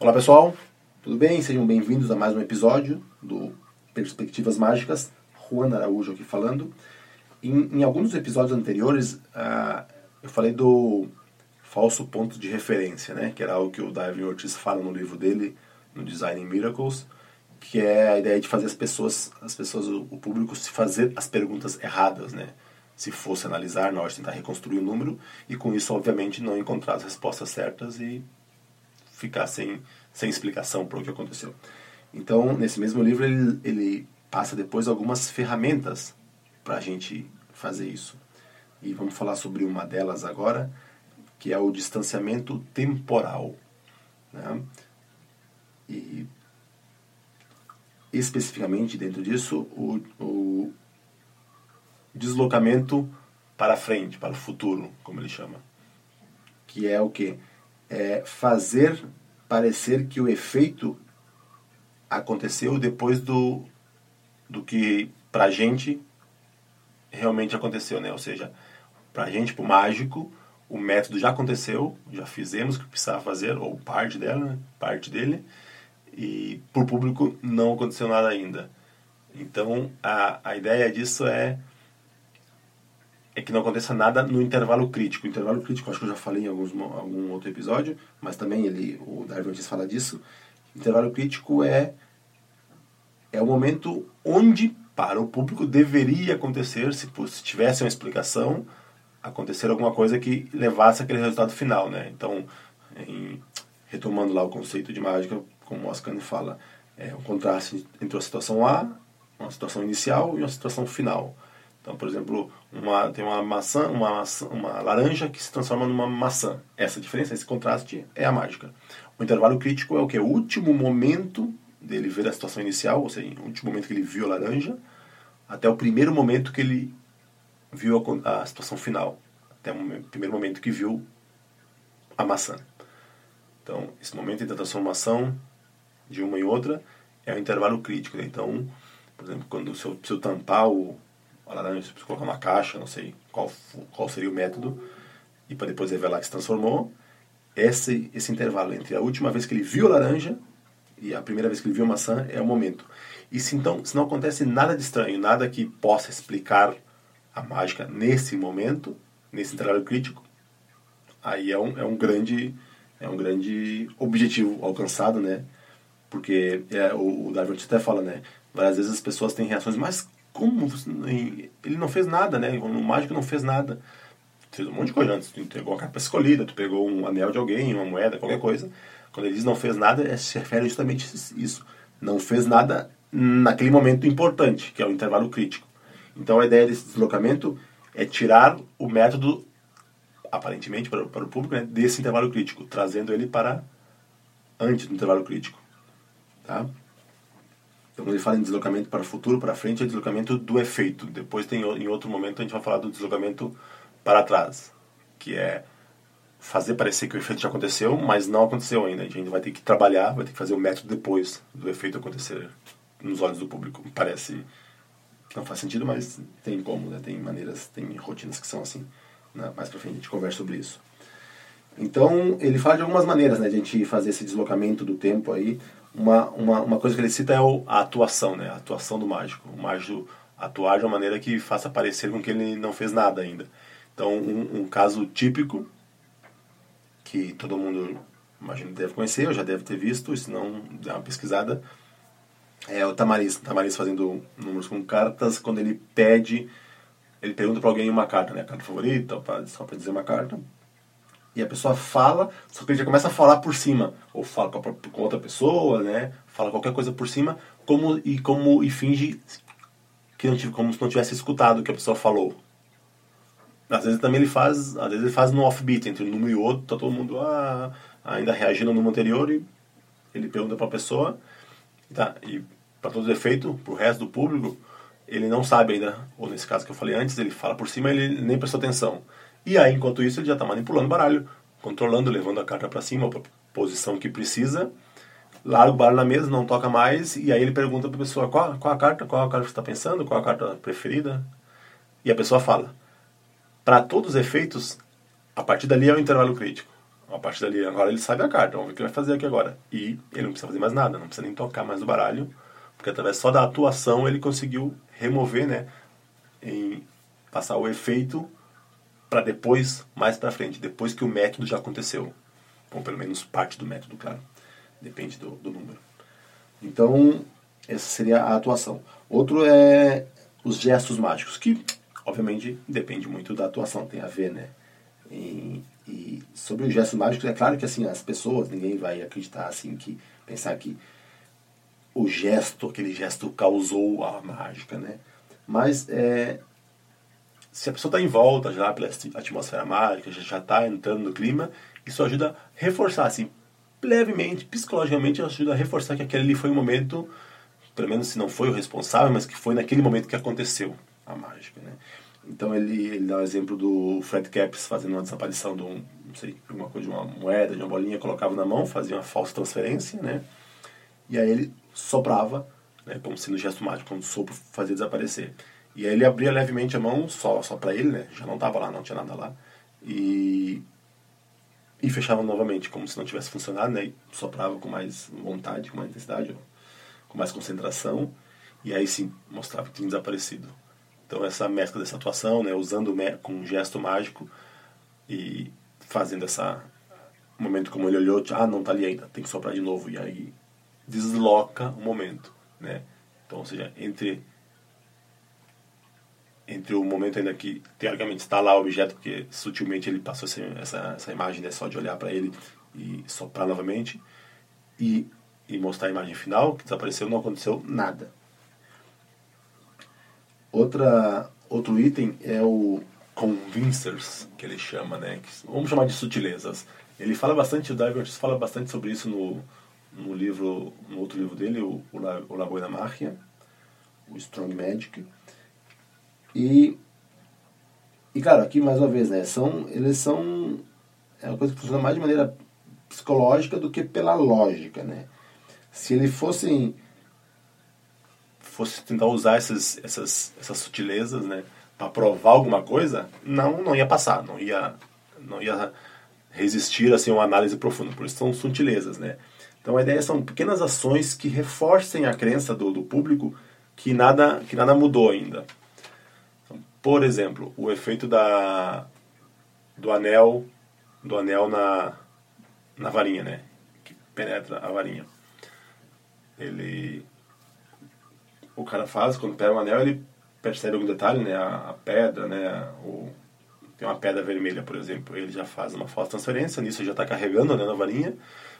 Olá pessoal, tudo bem? Sejam bem-vindos a mais um episódio do Perspectivas Mágicas. Juan Araújo aqui falando. Em, em alguns episódios anteriores, uh, eu falei do falso ponto de referência, né? que era algo que o David Ortiz fala no livro dele, no Design Miracles, que é a ideia de fazer as pessoas, as pessoas, o público se fazer as perguntas erradas, né? Se fosse analisar, de tentar reconstruir o número, e com isso, obviamente, não encontrar as respostas certas e ficar sem, sem explicação para o que aconteceu. Então, nesse mesmo livro, ele, ele passa depois algumas ferramentas para a gente fazer isso. E vamos falar sobre uma delas agora, que é o distanciamento temporal. Né? E especificamente dentro disso, o, o deslocamento para frente, para o futuro, como ele chama. Que é o que? É fazer parecer que o efeito aconteceu depois do, do que pra gente realmente aconteceu, né? Ou seja, pra gente, pro mágico, o método já aconteceu, já fizemos o que precisava fazer, ou parte dela, né? parte dele, e pro público não aconteceu nada ainda. Então, a, a ideia disso é é que não aconteça nada no intervalo crítico. O intervalo crítico, acho que eu já falei em alguns, algum outro episódio, mas também ele, o Darwin Ortiz fala disso. Intervalo crítico é é o momento onde para o público deveria acontecer, se, se tivesse uma explicação, acontecer alguma coisa que levasse aquele resultado final, né? Então, em, retomando lá o conceito de mágica, como o Oscar fala, é o contraste entre a situação A, uma situação inicial e uma situação final. Então, por exemplo, uma, tem uma maçã, uma maçã, uma laranja que se transforma numa maçã. Essa diferença, esse contraste é a mágica. O intervalo crítico é o que? O último momento dele ver a situação inicial, ou seja, o último momento que ele viu a laranja, até o primeiro momento que ele viu a, a situação final. Até o primeiro momento que viu a maçã. Então, esse momento a transformação de uma em outra é o intervalo crítico. Né? Então, por exemplo, quando se eu, se eu tampar o, a laranja, eu colocar uma caixa, não sei qual, qual seria o método, e para depois revelar que se transformou, esse, esse intervalo entre a última vez que ele viu a laranja e a primeira vez que ele viu a maçã é o momento. E se então, se não acontece nada de estranho, nada que possa explicar a mágica nesse momento, nesse intervalo crítico, aí é um, é um grande é um grande objetivo alcançado, né? Porque é, o, o Darwin até fala, né? Várias vezes as pessoas têm reações, mas como? Ele não fez nada, né? O mágico não fez nada. Fez um monte de coisa antes. Tu entregou a capa escolhida, tu pegou um anel de alguém, uma moeda, qualquer coisa. Quando ele diz não fez nada, é, se refere justamente a isso. Não fez nada naquele momento importante, que é o intervalo crítico. Então a ideia desse deslocamento é tirar o método, aparentemente para, para o público, né, desse intervalo crítico, trazendo ele para antes do intervalo crítico. Tá? Então, quando ele fala em deslocamento para o futuro, para frente, é deslocamento do efeito. Depois, tem, em outro momento, a gente vai falar do deslocamento para trás, que é fazer parecer que o efeito já aconteceu, mas não aconteceu ainda. A gente vai ter que trabalhar, vai ter que fazer o método depois do efeito acontecer nos olhos do público. Parece que não faz sentido, mas tem como, né? tem maneiras, tem rotinas que são assim. Né? Mais pra frente a gente conversa sobre isso. Então, ele fala de algumas maneiras né, de a gente fazer esse deslocamento do tempo aí. Uma, uma, uma coisa que ele cita é a atuação, né? A atuação do mágico. O mágico atuar de uma maneira que faça parecer com que ele não fez nada ainda. Então, um, um caso típico que todo mundo imagino deve conhecer, ou já deve ter visto, se não, dá uma pesquisada. É o Tamariz, Tamariz fazendo números com cartas, quando ele pede, ele pergunta para alguém uma carta, né, a carta favorita, só para dizer uma carta, e a pessoa fala, só que já começa a falar por cima, ou fala com, com outra pessoa, né, fala qualquer coisa por cima, como e como e finge que não tive, como se não tivesse escutado o que a pessoa falou. Às vezes também ele faz, às vezes ele faz no offbeat, entre um número e outro, tá todo mundo ah, ainda reagindo no número anterior e ele pergunta para a pessoa, tá, e para todo efeito, para o resto do público, ele não sabe ainda, ou nesse caso que eu falei antes, ele fala por cima ele nem prestou atenção. E aí, enquanto isso, ele já está manipulando o baralho, controlando, levando a carta para cima, para posição que precisa, larga o baralho na mesa, não toca mais, e aí ele pergunta para a pessoa qual, qual a carta, qual a carta que você está pensando, qual a carta preferida, e a pessoa fala. Para todos os efeitos, a partir dali é o intervalo crítico. A partir dali, agora ele sabe a carta, vamos ver o que ele vai fazer aqui agora. E ele não precisa fazer mais nada, não precisa nem tocar mais no baralho, porque através só da atuação ele conseguiu remover, né, em passar o efeito para depois, mais para frente, depois que o método já aconteceu. Ou pelo menos parte do método, claro. Depende do, do número. Então, essa seria a atuação. Outro é os gestos mágicos, que obviamente depende muito da atuação, tem a ver, né? E, e sobre os gestos mágicos, é claro que assim, as pessoas, ninguém vai acreditar assim, que pensar que o gesto, aquele gesto causou a mágica, né? Mas é, se a pessoa está em volta já pela atmosfera mágica, já está entrando no clima, isso ajuda a reforçar, assim, levemente, psicologicamente, ajuda a reforçar que aquele ali foi um momento, pelo menos se não foi o responsável, mas que foi naquele momento que aconteceu a mágica, né? Então ele, ele dá o exemplo do Fred Caps fazendo uma desaparição de um, não sei, alguma coisa de uma moeda, de uma bolinha, colocava na mão, fazia uma falsa transferência, né? E aí ele soprava, né, como se no gesto mágico, quando o sopro fazia desaparecer. E aí ele abria levemente a mão, só, só para ele, né? Já não estava lá, não tinha nada lá. E, e fechava novamente, como se não tivesse funcionado, né? E soprava com mais vontade, com mais intensidade, com mais concentração. E aí sim, mostrava que tinha desaparecido. Então essa mescla dessa atuação, né? Usando com um gesto mágico e fazendo essa momento como ele olhou, ah, não tá ali ainda, tem que soprar de novo. E aí desloca o momento, né? Então, ou seja, entre entre o momento ainda que teoricamente está lá o objeto, porque sutilmente ele passou essa, essa imagem né, só de olhar para ele e soprar novamente, e, e mostrar a imagem final, que desapareceu, não aconteceu nada. Outra, outro item é o convincers, que ele chama, né? Que, vamos chamar de sutilezas. Ele fala bastante, o Diverts fala bastante sobre isso no, no livro, no outro livro dele, o, o, La, o La Magia, o Strong Magic. E, e claro, aqui mais uma vez, né, são, eles são é uma coisa que funciona mais de maneira psicológica do que pela lógica, né? Se ele fosse fosse tentar usar essas, essas, essas sutilezas, né, para provar alguma coisa, não não ia passar, não ia não ia resistir assim a uma análise profunda. Por isso são sutilezas, né? Então a ideia são pequenas ações que reforcem a crença do, do público que nada que nada mudou ainda. Por exemplo, o efeito da, do anel do anel na, na varinha, né? Que penetra a varinha. Ele o cara faz quando pega o anel, ele percebe algum detalhe, né? A, a pedra, né? O, tem uma pedra vermelha, por exemplo, ele já faz uma falsa transferência, nisso já está carregando né, na varinha,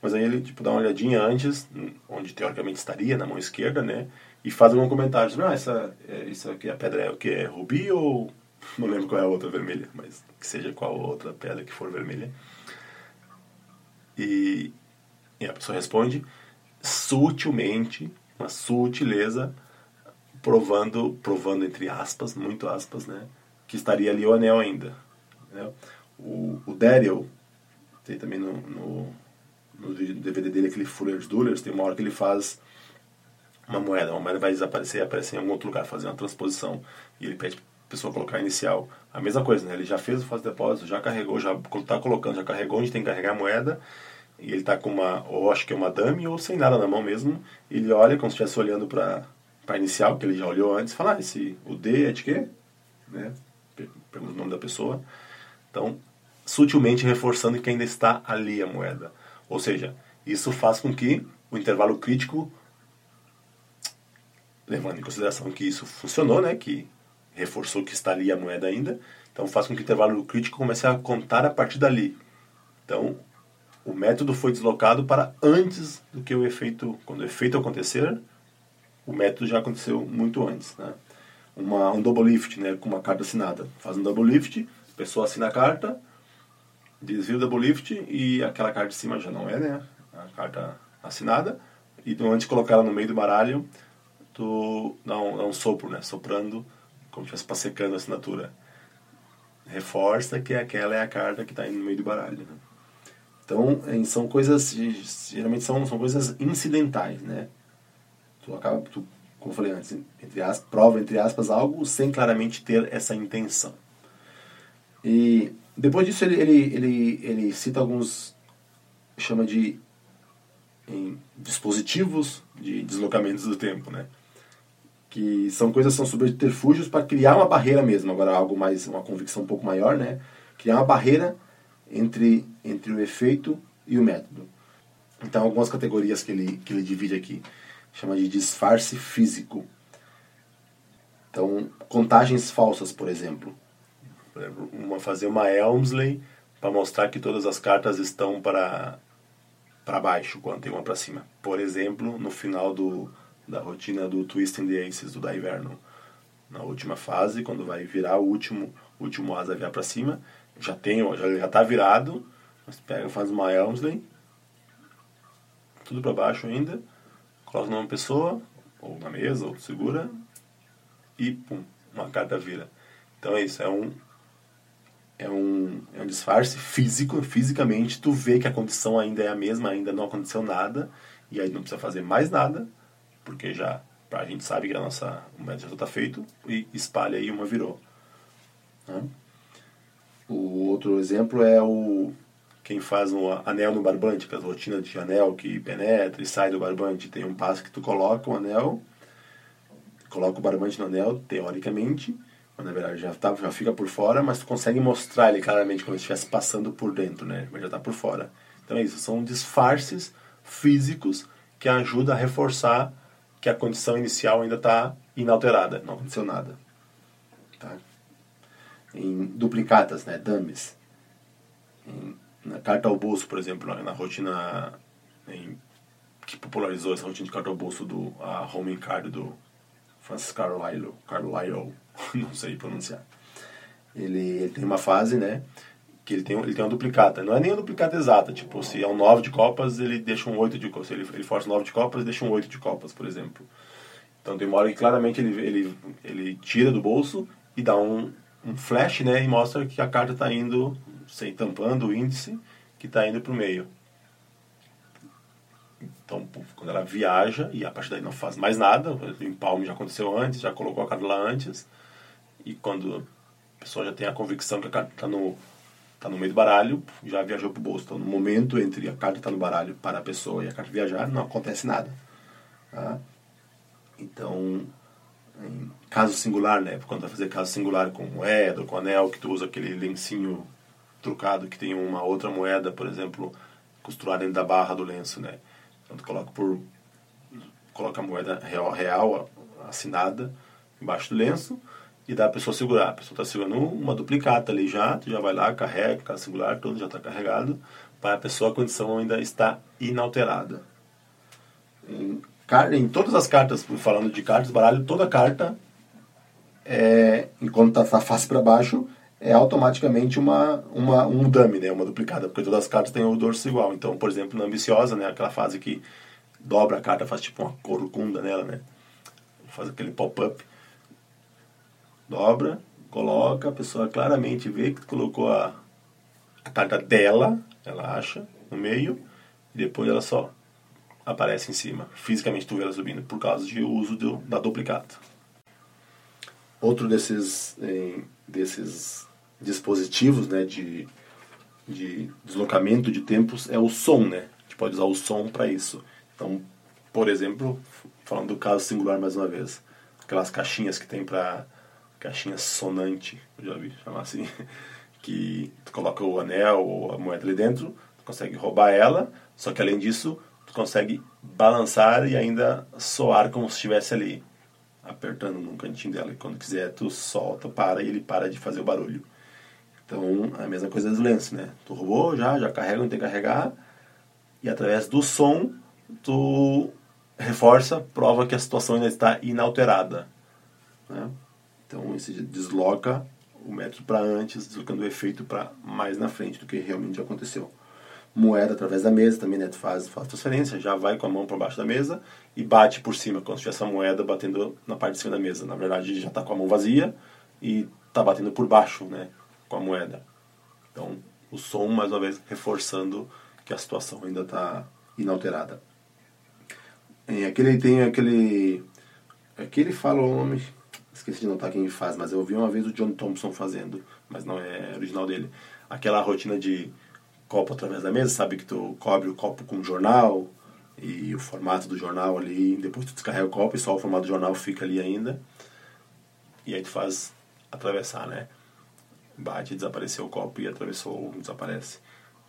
mas aí ele tipo dá uma olhadinha antes, onde teoricamente estaria na mão esquerda, né? E faz algum comentário ah, essa, é, isso aqui a pedra é o que é rubi ou não lembro qual é a outra vermelha, mas que seja qual outra pedra que for vermelha. E, e a pessoa responde sutilmente, uma sutileza, provando, provando entre aspas, muito aspas, né, que estaria ali o anel ainda. Né? O, o Daryl, tem também no, no, no DVD dele aquele Fuller's Duelers, tem uma hora que ele faz uma moeda, uma moeda vai desaparecer e aparecer em algum outro lugar, fazer uma transposição. E ele pede a pessoa colocar inicial. A mesma coisa, né? Ele já fez o faz depósito, já carregou, já está colocando, já carregou onde tem que carregar a moeda. E ele está com uma, ou acho que é uma dummy, ou sem nada na mão mesmo. Ele olha como se estivesse olhando para a inicial, que ele já olhou antes, fala, ah, esse, o D é de quê? Né? Pergunta o nome da pessoa. Então, sutilmente reforçando que ainda está ali a moeda. Ou seja, isso faz com que o intervalo crítico levando em consideração que isso funcionou, né, que reforçou que está ali a moeda ainda, então faz com que o intervalo crítico comece a contar a partir dali. Então, o método foi deslocado para antes do que o efeito, quando o efeito acontecer, o método já aconteceu muito antes, né? Uma, um double lift, né, com uma carta assinada. Faz um double lift, a pessoa assina a carta, desvia o double lift e aquela carta de cima já não é, né, a carta assinada, e então, antes de colocar ela no meio do baralho, tu dá um, um sopro, né? Soprando, como se estivesse secando a assinatura. Reforça que aquela é a carta que está no meio do baralho. Né? Então, são coisas, geralmente são, são coisas incidentais, né? Tu acaba, tu, como eu falei antes, entre aspas, prova, entre aspas, algo sem claramente ter essa intenção. E depois disso ele, ele, ele, ele cita alguns, chama de dispositivos de deslocamentos do tempo, né? Que são coisas são subterfúgios para criar uma barreira mesmo. Agora algo mais uma convicção um pouco maior, né? Criar uma barreira entre entre o efeito e o método. Então algumas categorias que ele que ele divide aqui chama de disfarce físico. Então contagens falsas, por exemplo. Uma fazer uma Elmsley para mostrar que todas as cartas estão para para baixo quando tem uma para cima. Por exemplo, no final do, da rotina do Twisting the Aces do Daiverno. Na última fase, quando vai virar o último, último asa virar para cima, já tem, já já tá virado, mas pega, faz uma Elmsley, tudo para baixo ainda, coloca numa pessoa, ou na mesa, ou segura, e pum, uma carta vira. Então é isso, é um é um, é um disfarce físico, fisicamente tu vê que a condição ainda é a mesma, ainda não aconteceu nada, e aí não precisa fazer mais nada, porque já a gente sabe que a nossa, o método já está feito, e espalha aí uma virou. Né? O outro exemplo é o quem faz um anel no barbante, que é a rotina de anel que penetra e sai do barbante. Tem um passo que tu coloca o anel, coloca o barbante no anel, teoricamente, na verdade já, tá, já fica por fora, mas tu consegue mostrar ele claramente como se estivesse passando por dentro, né? Mas já está por fora. Então é isso, são disfarces físicos que ajudam a reforçar que a condição inicial ainda está inalterada, não aconteceu nada. Tá? Em duplicatas, né? Dummies. Em, na carta ao bolso, por exemplo, na rotina em, que popularizou essa rotina de carta ao bolso do a home card do Francis Carlyle, Carlyle não sei pronunciar. Ele, ele, tem uma fase, né? Que ele tem, ele tem uma duplicata. Não é nem uma duplicata exata. Tipo, se é um 9 de copas, ele deixa um 8 de copas. Se ele, ele força 9 de copas, deixa um 8 de copas, por exemplo. Então tem uma hora que claramente ele, ele, ele tira do bolso e dá um, um flash, né? E mostra que a carta está indo, sem tampando o índice, que está indo para o meio. Então, quando ela viaja e a partir daí não faz mais nada, o empalme já aconteceu antes, já colocou a carta lá antes, e quando a pessoa já tem a convicção que a carta está no, tá no meio do baralho, já viajou para o bolso. Então, no momento entre a carta estar tá no baralho para a pessoa e a carta viajar, não acontece nada. Tá? Então, caso singular, né? Quando vai fazer caso singular com moeda com anel, que tu usa aquele lencinho trucado que tem uma outra moeda, por exemplo, costurada dentro da barra do lenço, né? Então, tu coloca por coloca a moeda real, real assinada embaixo do lenço e dá a pessoa segurar. A pessoa está segurando uma duplicata ali já, tu já vai lá, carrega, cada singular todo já está carregado, para a pessoa a condição ainda está inalterada. Em, em todas as cartas, falando de cartas, baralho, toda carta, é, enquanto está tá face para baixo, é automaticamente uma, uma, um dummy, né, uma duplicada, porque todas as cartas têm o dorso igual. Então, por exemplo, na ambiciosa, né, aquela fase que dobra a carta, faz tipo uma corcunda nela, né, faz aquele pop-up dobra, coloca, a pessoa claramente vê que colocou a, a carta dela, ela acha, no meio, e depois ela só aparece em cima. Fisicamente tu vê ela subindo por causa de uso do, da duplicata. Outro desses, eh, desses dispositivos né, de, de deslocamento de tempos é o som, né? A gente pode usar o som para isso. Então, por exemplo, falando do caso singular mais uma vez, aquelas caixinhas que tem para caixinha sonante, eu já vi chamar assim, que tu coloca o anel ou a moeda ali dentro, tu consegue roubar ela, só que além disso, tu consegue balançar e ainda soar como se estivesse ali, apertando num cantinho dela. E quando quiser, tu solta, para e ele para de fazer o barulho. Então, a mesma coisa do lenço, né? Tu roubou, já, já carrega, não tem que carregar, e através do som, tu reforça, prova que a situação ainda está inalterada. Né? Então, esse desloca o método para antes, deslocando o efeito para mais na frente do que realmente aconteceu. Moeda através da mesa também, né? Tu faz, faz transferência, já vai com a mão por baixo da mesa e bate por cima, como se tivesse a moeda batendo na parte de cima da mesa. Na verdade, já está com a mão vazia e está batendo por baixo, né? Com a moeda. Então, o som, mais uma vez, reforçando que a situação ainda está inalterada. E aqui ele tem aquele. Aqui ele fala o nome Esqueci de notar quem faz, mas eu vi uma vez o John Thompson fazendo, mas não é original dele. aquela rotina de copo através da mesa, sabe que tu cobre o copo com jornal e o formato do jornal ali, depois tu descarrega o copo e só o formato do jornal fica ali ainda. E aí tu faz atravessar, né? Bate, desapareceu o copo e atravessou, desaparece.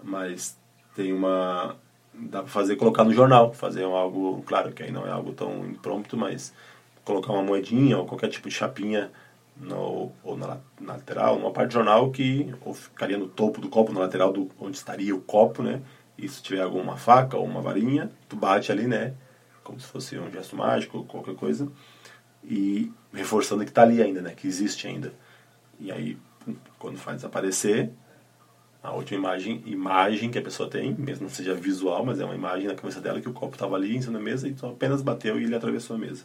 Mas tem uma dá para fazer colocar no jornal, fazer algo, claro que aí não é algo tão impromptu, mas colocar uma moedinha ou qualquer tipo de chapinha no, ou na, na lateral, numa parte do jornal que ou ficaria no topo do copo, na lateral do onde estaria o copo, né? E se tiver alguma faca ou uma varinha, tu bate ali, né? Como se fosse um gesto mágico qualquer coisa. E reforçando que está ali ainda, né? Que existe ainda. E aí, quando faz desaparecer, a última imagem, imagem que a pessoa tem, mesmo não seja visual, mas é uma imagem na cabeça dela que o copo estava ali em cima da mesa e então apenas bateu e ele atravessou a mesa.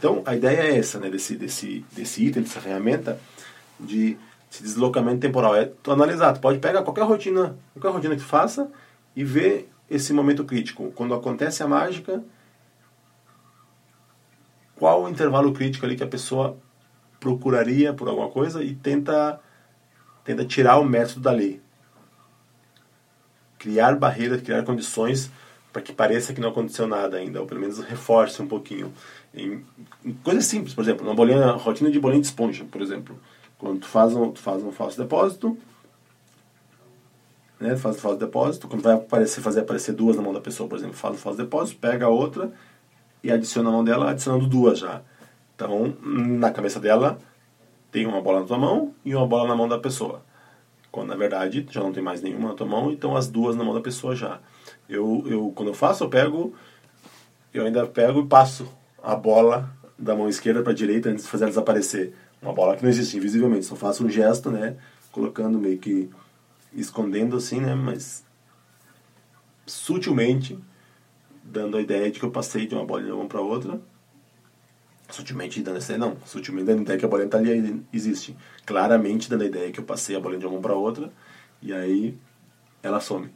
Então, a ideia é essa, né, desse, desse, desse item, dessa ferramenta, de esse deslocamento temporal. É tu analisar, tu pode pegar qualquer rotina, qualquer rotina que tu faça e ver esse momento crítico. Quando acontece a mágica, qual o intervalo crítico ali que a pessoa procuraria por alguma coisa e tenta, tenta tirar o método dali criar barreiras, criar condições para que pareça que não aconteceu nada ainda, ou pelo menos reforce um pouquinho. Em, em coisas simples, por exemplo, uma bolinha, rotina de bolinha de esponja, por exemplo. Quando tu faz um, tu faz um falso depósito, né, faz um falso depósito, quando vai aparecer, fazer aparecer duas na mão da pessoa, por exemplo, faz um falso depósito, pega a outra e adiciona a mão dela, adicionando duas já. Então, na cabeça dela, tem uma bola na tua mão e uma bola na mão da pessoa. Quando na verdade já não tem mais nenhuma na tua mão, então as duas na mão da pessoa já. Eu, eu quando eu faço, eu pego, eu ainda pego e passo a bola da mão esquerda para a direita antes de fazer ela desaparecer. Uma bola que não existe invisivelmente, só faço um gesto, né, colocando meio que escondendo assim, né, mas sutilmente dando a ideia de que eu passei de uma bola de uma para outra Sutilmente dando essa não, sutilmente dando a ideia que a bolinha tá ali existe. Claramente dando a ideia que eu passei a bolinha de uma mão para outra e aí ela some.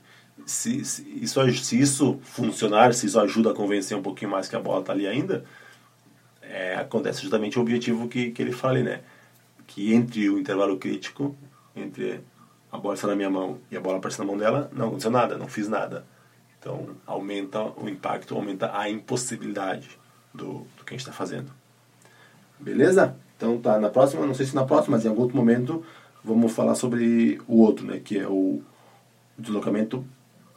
Se, se, isso, se isso funcionar, se isso ajuda a convencer um pouquinho mais que a bola está ali ainda, é, acontece justamente o objetivo que, que ele fala né? Que entre o intervalo crítico, entre a bola estar na minha mão e a bola aparecer na mão dela, não aconteceu nada, não fiz nada. Então aumenta o impacto, aumenta a impossibilidade do, do que a gente está fazendo. Beleza? Então tá, na próxima, não sei se na próxima, mas em algum outro momento vamos falar sobre o outro, né? Que é o deslocamento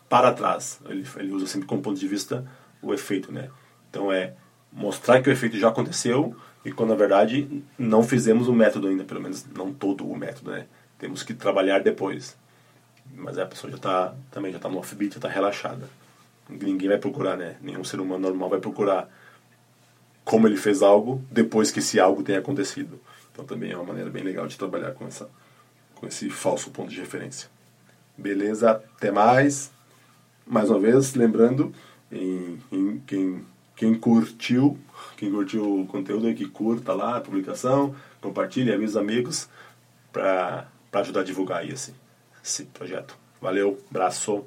para trás. Ele, ele usa sempre como ponto de vista o efeito, né? Então é mostrar que o efeito já aconteceu e quando na verdade não fizemos o método ainda, pelo menos não todo o método, né? Temos que trabalhar depois. Mas a pessoa já tá, também já está no offbeat, já está relaxada. Ninguém vai procurar, né? Nenhum ser humano normal vai procurar como ele fez algo depois que esse algo tenha acontecido. Então também é uma maneira bem legal de trabalhar com, essa, com esse falso ponto de referência. Beleza? Até mais. Mais uma vez, lembrando, em, em quem, quem curtiu, quem curtiu o conteúdo que curta lá a publicação, compartilhe, avise os amigos para ajudar a divulgar esse, esse projeto. Valeu, abraço.